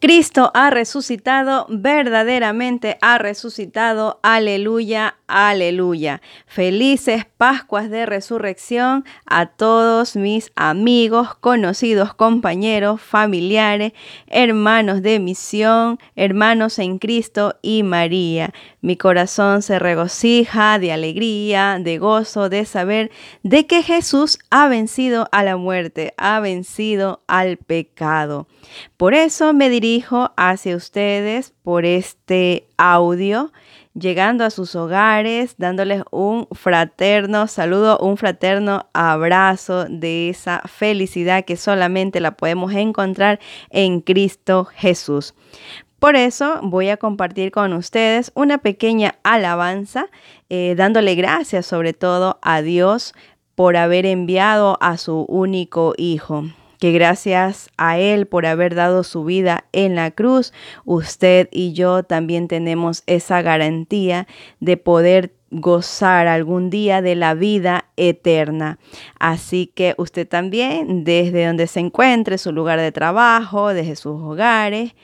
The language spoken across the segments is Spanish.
Cristo ha resucitado, verdaderamente ha resucitado. Aleluya, aleluya. Felices Pascuas de Resurrección a todos mis amigos, conocidos, compañeros, familiares, hermanos de misión, hermanos en Cristo y María. Mi corazón se regocija de alegría, de gozo, de saber de que Jesús ha vencido a la muerte, ha vencido al pecado. Por eso me dirijo hacia ustedes por este audio, llegando a sus hogares, dándoles un fraterno saludo, un fraterno abrazo de esa felicidad que solamente la podemos encontrar en Cristo Jesús. Por eso voy a compartir con ustedes una pequeña alabanza, eh, dándole gracias sobre todo a Dios por haber enviado a su único Hijo que gracias a Él por haber dado su vida en la cruz, usted y yo también tenemos esa garantía de poder gozar algún día de la vida eterna. Así que usted también, desde donde se encuentre, su lugar de trabajo, desde sus hogares,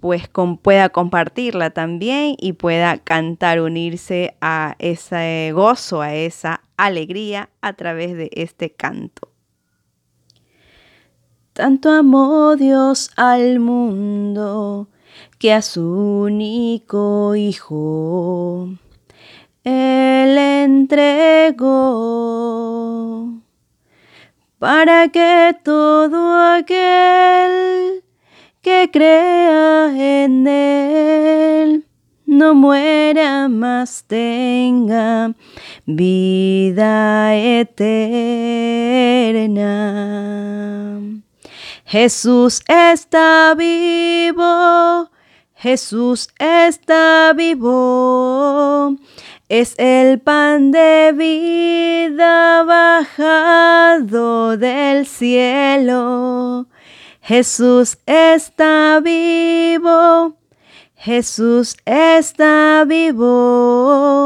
pues pueda compartirla también y pueda cantar, unirse a ese gozo, a esa alegría a través de este canto. Tanto amó Dios al mundo que a su único Hijo Él entregó para que todo aquel que crea en Él no muera más tenga vida eterna. Jesús está vivo, Jesús está vivo. Es el pan de vida bajado del cielo. Jesús está vivo, Jesús está vivo.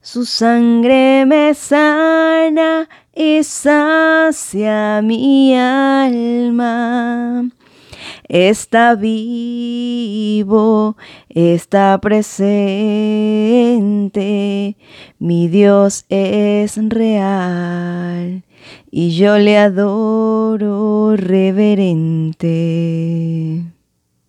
su sangre me sana y sacia mi alma. Está vivo, está presente, mi Dios es real y yo le adoro reverente.